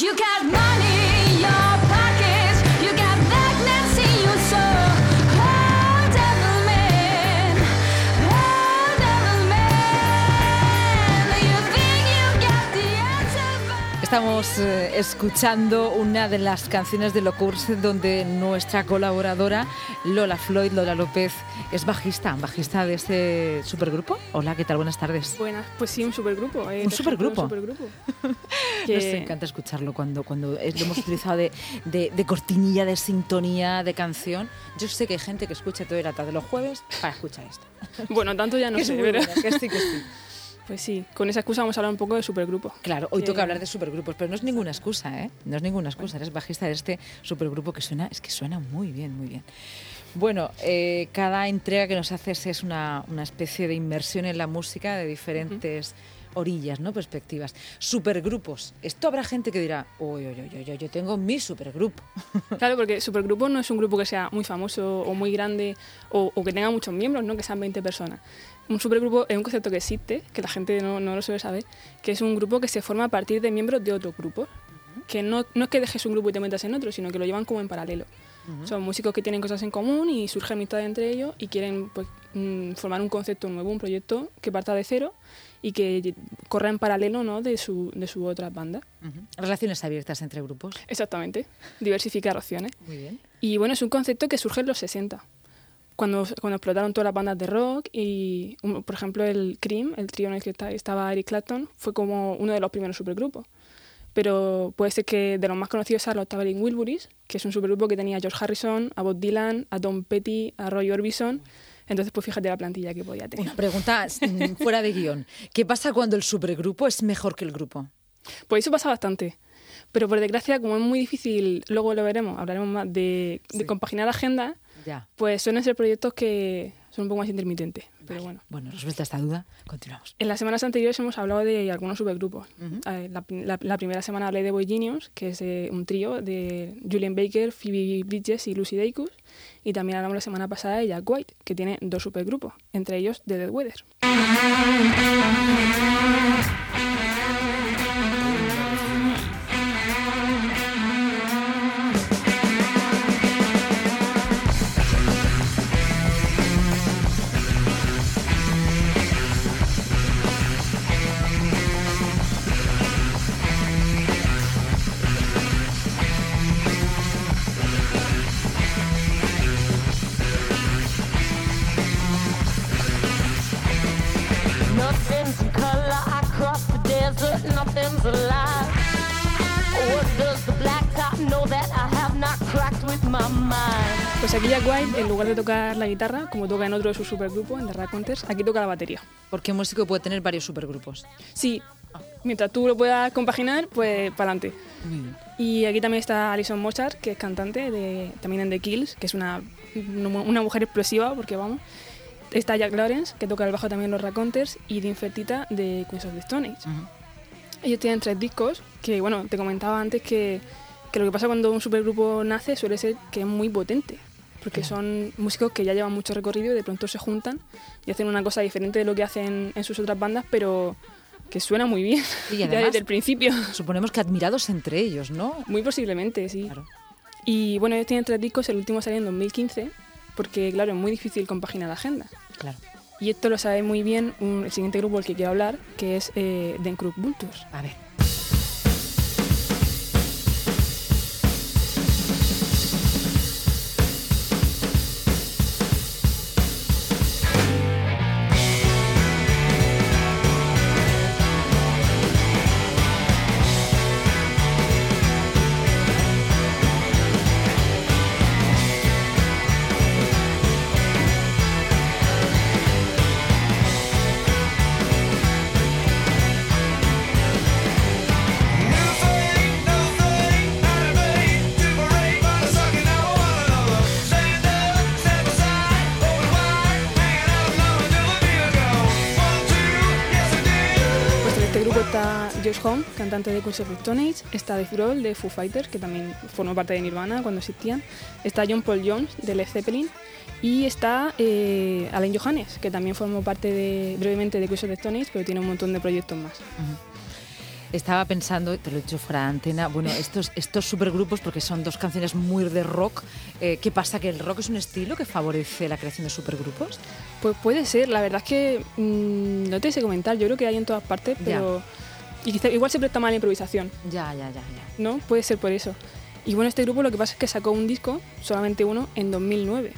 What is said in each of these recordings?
You got money Estamos eh, escuchando una de las canciones de Locurs donde nuestra colaboradora Lola Floyd, Lola López, es bajista, bajista de este supergrupo. Hola, ¿qué tal? Buenas tardes. Buenas, pues sí, un supergrupo. eh, Un supergrupo. Un supergrupo. Nos Que- encanta escucharlo cuando, cuando es- lo hemos utilizado de, de- de cortinilla, de sintonía, de canción. Yo sé que hay gente que escucha toda la tarde los jueves para escuchar esto. Bueno, tanto ya no Que sé, pero... buena, que sí, que sí. Pues sí, con esa excusa vamos a hablar un poco de supergrupo. Claro, hoy Que- toca hablar de supergrupos, pero no es ninguna excusa, ¿eh? No es ninguna excusa, eres bajista de este supergrupo que suena, es que suena muy bien, muy bien. Bueno, eh, cada entrega que nos haces es una, una especie de inmersión en la música de diferentes orillas, ¿no? Perspectivas. Supergrupos. Esto habrá gente que dirá, uy, uy, uy, uy, uy, yo tengo mi supergrupo. Claro, porque supergrupo no es un grupo que sea muy famoso o muy grande o, o que tenga muchos miembros, ¿no? Que sean 20 personas. Un supergrupo es un concepto que existe, que la gente no, no lo suele saber, que es un grupo que se forma a partir de miembros de otros grupos. Que no, no es que dejes un grupo y te metas en otro, sino que lo llevan como en paralelo. Son músicos que tienen cosas en común y surge amistad entre ellos y quieren pues, mm, formar un concepto nuevo, un proyecto que parta de cero y que corra en paralelo ¿no? de, su, de su otra banda. Relaciones abiertas entre grupos. Exactamente, diversificar opciones. Muy bien. Y bueno, es un concepto que surge en los 60, cuando, cuando explotaron todas las bandas de rock y, um, por ejemplo, el Cream, el trío en el que esta- estaba Eric Clapton, fue como uno de los primeros supergrupos. Pero puede ser que de los más conocidos sea los Traveling Wilburys, que es un supergrupo que tenía a George Harrison, a Bob Dylan, a Tom Petty, a Roy Orbison. Entonces, pues fíjate la plantilla que podía tener. Una pregunta mm, fuera de guion. ¿Qué pasa cuando el supergrupo es mejor que el grupo? Pues eso pasa bastante. Pero por desgracia, como es muy difícil, luego lo veremos, hablaremos más de, de Sí. compaginar agenda, Ya. pues suelen ser proyectos que son un poco más intermitentes. Pero bueno. Bueno, resuelta esta duda, continuamos. En las semanas anteriores hemos hablado de algunos supergrupos. Eh, la, la- la primera semana hablé de Boy Genius, que es eh, un trío de Julian Baker, Phoebe Bridges y Lucy Dacus. Y también hablamos la semana pasada de Jack White, que tiene dos supergrupos, entre ellos The Dead Weather. Pues aquí Jack White, en lugar de tocar la guitarra, como toca en otro de sus supergrupos, en The Raconteurs, aquí toca la batería. Porque un músico puede tener varios supergrupos. Sí, mientras tú lo puedas compaginar, pues para adelante. Y aquí también está Alison Mozart, que es cantante de, también en The Kills, que es una, una mujer explosiva, porque vamos. Está Jack Lawrence, que toca el bajo también en los Raconteurs, y Dean Fertita de Queens of the Stone Age. Ellos tienen tres discos, que bueno, te comentaba antes que, que lo que pasa cuando un supergrupo nace suele ser que es muy potente. Porque son músicos que ya llevan mucho recorrido y de pronto se juntan y hacen una cosa diferente de lo que hacen en sus otras bandas, pero que suena muy bien. Y ya además- desde el principio. Suponemos que admirados entre ellos, ¿no? Muy posiblemente, sí. Claro. Y bueno, ellos tienen tres discos, el último salió en 2015, porque claro, es muy difícil compaginar la agenda. Claro. Y esto lo sabe muy bien un- el siguiente grupo del que quiero hablar, que es eh, Den Vultures. A ver. Josh Home, cantante de Queens of the Stone Age, está Dave Grohl de Foo Fighters, que también formó parte de Nirvana cuando existían, está John Paul Jones de Led Zeppelin y está eh, Alain Johannes, que también formó parte de, brevemente de Queens of the Stone Age, pero tiene un montón de proyectos más. Estaba pensando, te lo he dicho fuera de antena, bueno, estos, estos supergrupos, porque son dos canciones muy de rock, eh, ¿qué pasa? ¿Que el rock es un estilo que favorece la creación de supergrupos? Pues puede ser, la verdad es que mm, no te sé comentar, yo creo que hay en todas partes, Ya. Y quizá- igual se presta mal la improvisación, Ya, ya, ya, ya. ¿no? Puede ser por eso. Y bueno, este grupo lo que pasa es que sacó un disco, solamente uno, en 2009.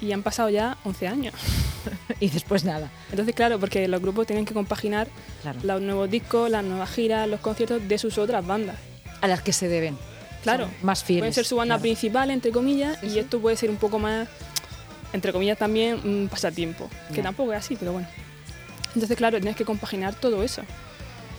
Y han pasado ya 11 años. Y después nada, Entonces, claro, porque los grupos tienen que compaginar claro. los nuevos discos, las nuevas giras, los conciertos de sus otras bandas. A las que se deben. Claro, Son más fieles. puede ser su banda claro. principal, entre comillas, Sí, y sí. esto puede ser un poco más, entre comillas, también un pasatiempo, que Ya. tampoco es así, pero bueno. Entonces, claro, tienes que compaginar todo eso.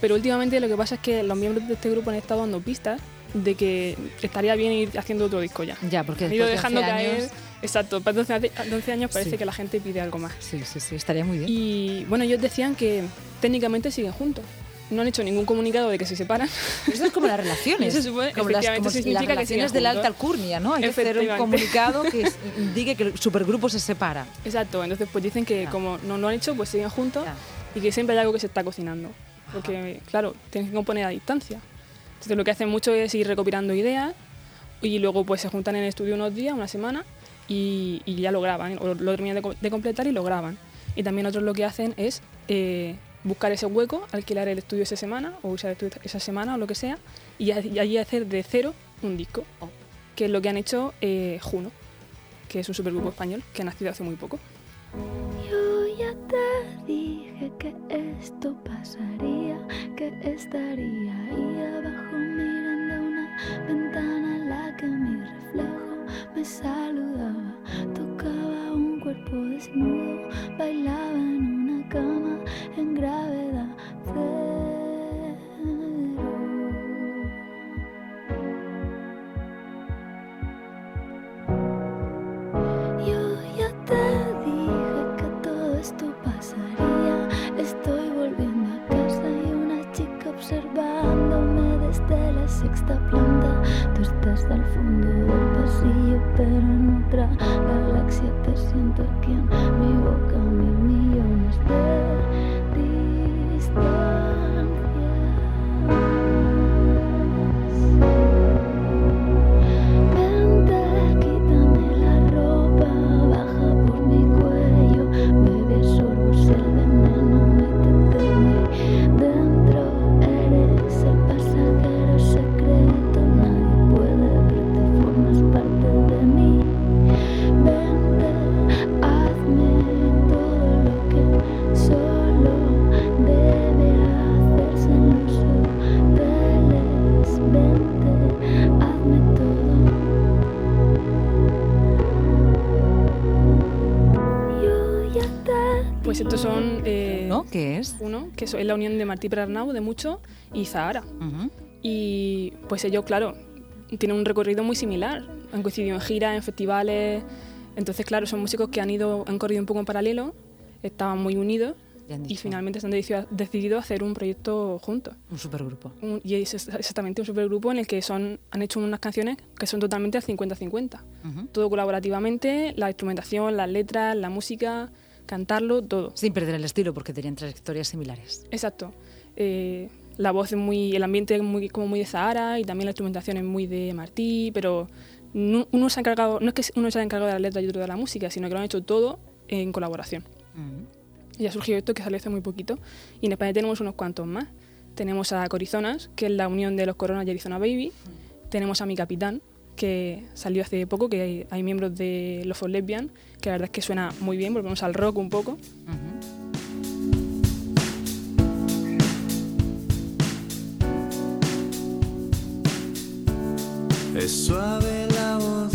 Pero últimamente lo que pasa es que los miembros de este grupo han estado dando pistas de que estaría bien ir haciendo otro disco ya. Ya, porque Han ido de dejando 11 caer. años- Exacto, para 12, a- 12 años parece Sí. que la gente pide algo más. Sí, sí, sí, estaría muy bien. Y bueno, ellos decían que técnicamente siguen juntos. No han hecho ningún comunicado de que se separan. Eso es como las relaciones. Eso supone- como las, como las significa que relaciones siguen de la alta alcurnia, ¿no? Hay que hacer un comunicado que indique que el supergrupo se separa. Exacto, entonces pues dicen que como no lo han hecho, pues siguen juntos y que siempre hay algo que se está cocinando. Porque, claro, tienes que componer a distancia. Entonces lo que hacen mucho es ir recopilando ideas y luego pues se juntan en el estudio unos días, una semana y, y ya lo graban, o lo terminan de, co- de completar y lo graban. Y también otros lo que hacen es eh, buscar ese hueco, alquilar el estudio esa semana o usar el estudio esa semana o lo que sea y, allí hacer de cero un disco, que es lo que han hecho eh, Juno, que es un supergrupo español que ha nacido hace muy poco. Yo ya te dije que esto pasaría, que estaría ahí pero en otra estos son eh, ¿No? ¿Qué es? uno, que es la unión de Martí Pernau de Mucho y Zahara. Y pues ellos, claro, tienen un recorrido muy similar. Han coincidido en giras, en festivales. Entonces, claro, son músicos que han ido, han corrido un poco en paralelo, estaban muy unidos y finalmente se han decidido, decidido hacer un proyecto juntos. Un supergrupo. Un- y es ex- exactamente un supergrupo en el que son, han hecho unas canciones que son totalmente al 50-50. Ujú. Todo colaborativamente, la instrumentación, las letras, la música, cantarlo, todo. Sin perder el estilo, porque tenían trayectorias similares. Exacto. Eh, la voz es muy, el ambiente es muy, como muy de Zahara y también la instrumentación es muy de Martí, pero no, uno se ha encargado, no es que uno se haya encargado de la letra y otro de la música, sino que lo han hecho todo en colaboración. Ujú. Y ha surgido esto que salió hace muy poquito. Y en España tenemos unos cuantos más. Tenemos a Corizonas, que es la unión de los Coronas y Arizona Baby. Tenemos a Mi Capitán, que salió hace poco, que hay, miembros de Los For Lesbian, que la verdad es que suena muy bien, volvemos al rock un poco. Ujú. Es suave la voz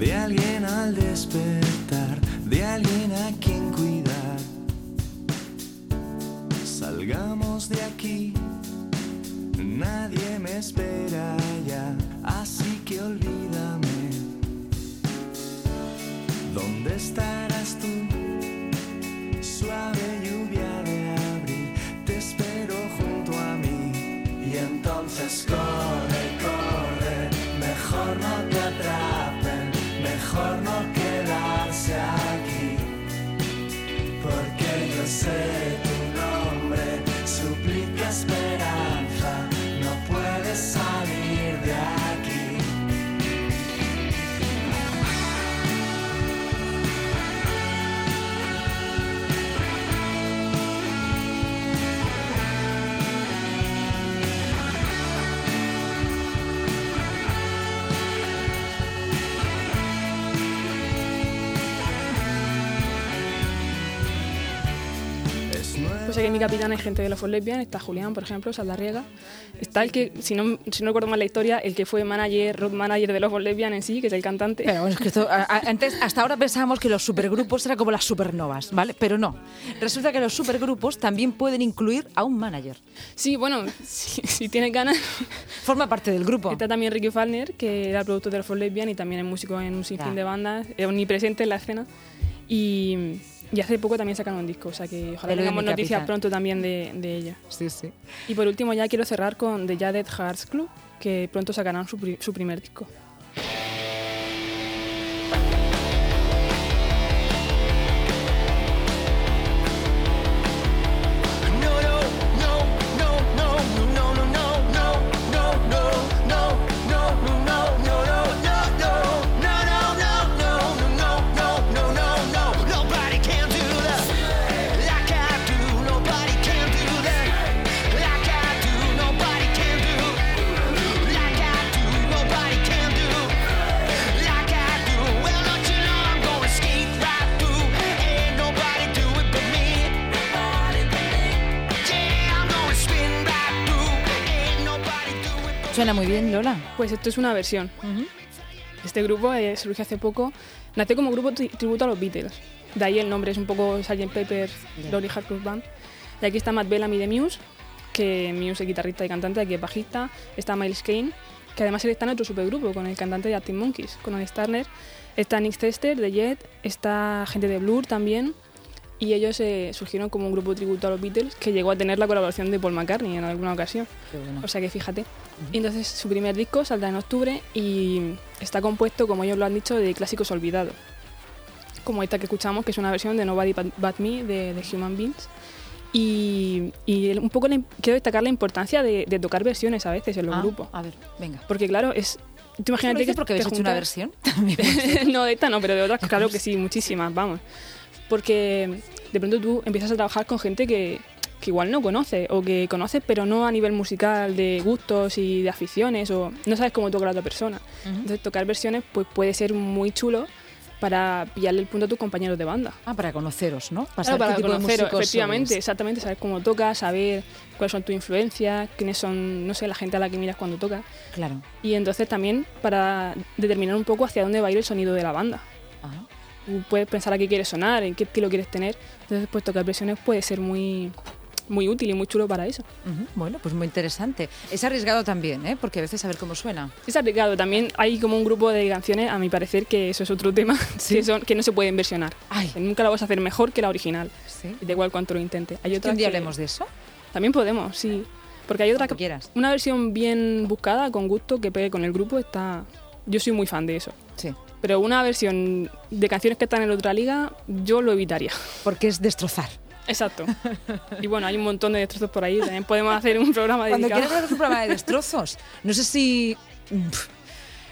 de alguien al despertar, de alguien a quien cuidar. Salgamos de aquí, nadie me espera estarás tú? Suave lluvia de abril, te espero junto a mí. Y entonces corre, corre, mejor no te atrapen, mejor no quedarse que en mi capitán hay gente de los For Lesbian, está Julián, por ejemplo, Saldarriega. Está el que, si no, si no recuerdo mal la historia, el que fue manager, road manager de los Lesbian en sí, que es el cantante. Pero bueno, es que esto, a- antes, hasta ahora pensábamos que los supergrupos eran como las supernovas, ¿vale? Pero no. Resulta que los supergrupos también pueden incluir a un manager. Sí, bueno, si, si tienes ganas. Forma parte del grupo. Está también Ricky Falner, que era el productor de los For Lesbian y también es músico en un sinfín Ya. de bandas, es omnipresente en la escena. Y, y hace poco también sacaron un disco, o sea que ojalá tengamos noticias pronto también de, de ella. Sí, sí. Y por último ya quiero cerrar con The Jaded Hearts Club, que pronto sacarán su, pri- su primer disco. Suena muy bien, Lola. Pues esto es una versión. Este grupo eh, surgió hace poco, nació como grupo tri- tributo a los Beatles. De ahí el nombre es un poco Sgt. Pepper, Lonely Hearts Club Band. Y aquí está Matt Bellamy de Muse, que Muse es guitarrista y cantante, aquí es bajista. Está Miles Kane, que además él está en otro supergrupo, con el cantante de Arctic Monkeys, con Alex Turner. Está Nick Tester de Jet, está gente de Blur también. Y ellos eh, surgieron como un grupo tributo a los Beatles que llegó a tener la colaboración de Paul McCartney en alguna ocasión. Bueno. O sea que fíjate. Y entonces su primer disco saldrá en octubre y está compuesto, como ellos lo han dicho, de clásicos olvidados. Como esta que escuchamos, que es una versión de Nobody But But Me de, de Human Beings. Y, y un poco la quiero destacar la importancia de, de tocar versiones a veces en los Ah, grupos. A ver, venga. Porque claro, es... Tú ¿Lo imagínate que porque te habéis hecho una versión? No, de esta no, pero de otras, claro que sí, muchísimas, vamos. Porque de pronto tú empiezas a trabajar con gente que, que igual no conoces, o que conoces, pero no a nivel musical, de gustos y de aficiones, o no sabes cómo toca la otra persona. Entonces, tocar versiones pues puede ser muy chulo para pillarle el punto a tus compañeros de banda. Ah, para conoceros, ¿no? Para Claro, saber para qué tipo de conocer, músicos efectivamente, sois. exactamente, saber cómo tocas, saber cuáles son tus influencias, quiénes son, no sé, la gente a la que miras cuando tocas. Claro. Y entonces también para determinar un poco hacia dónde va a ir el sonido de la banda. Ajá. Puedes pensar a qué quieres sonar, en qué estilo quieres tener. Entonces, pues tocar versiones puede ser muy, muy útil y muy chulo para eso. Bueno, pues muy interesante. Es arriesgado también, ¿eh? Porque a veces a ver cómo suena. Es arriesgado. También hay como un grupo de canciones, a mi parecer, que eso es otro tema, que, son, que no se pueden versionar. Ay. Que nunca la vas a hacer mejor que la original. Sí. Da igual cuánto lo intentes. Hay ¿Que otras un día que- hablemos de eso? También podemos, sí. Porque hay otra Cuando quieras. Una versión bien buscada, con gusto, que pegue con el grupo, está... Yo soy muy fan de eso. Sí. Pero una versión de canciones que están en otra liga, yo lo evitaría. Porque es destrozar. Exacto. Y bueno, hay un montón de destrozos por ahí. También podemos hacer un programa Cuando dedicado. quieras hacer un programa de destrozos, no sé si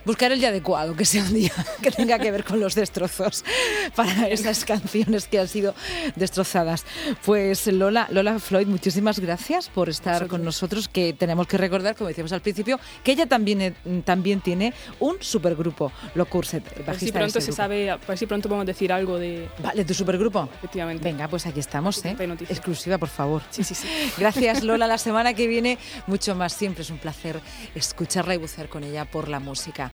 buscar el día adecuado, que sea un día que tenga que ver con los destrozos para esas canciones que han sido destrozadas. Pues Lola, Lola Floyd, muchísimas gracias por estar con nosotros, que tenemos que recordar, como decíamos al principio, que ella también, eh, también tiene un supergrupo, Lo Curset, ver si de pronto ese se grupo. sabe, a ver si pronto podemos decir algo de... Vale, ¿tu supergrupo? Efectivamente. Venga, pues aquí estamos, ¿eh? Exclusiva, por favor. Sí, sí, sí. Gracias, Lola. La semana que viene, mucho más. Siempre es un placer escucharla y bucear con ella por la música.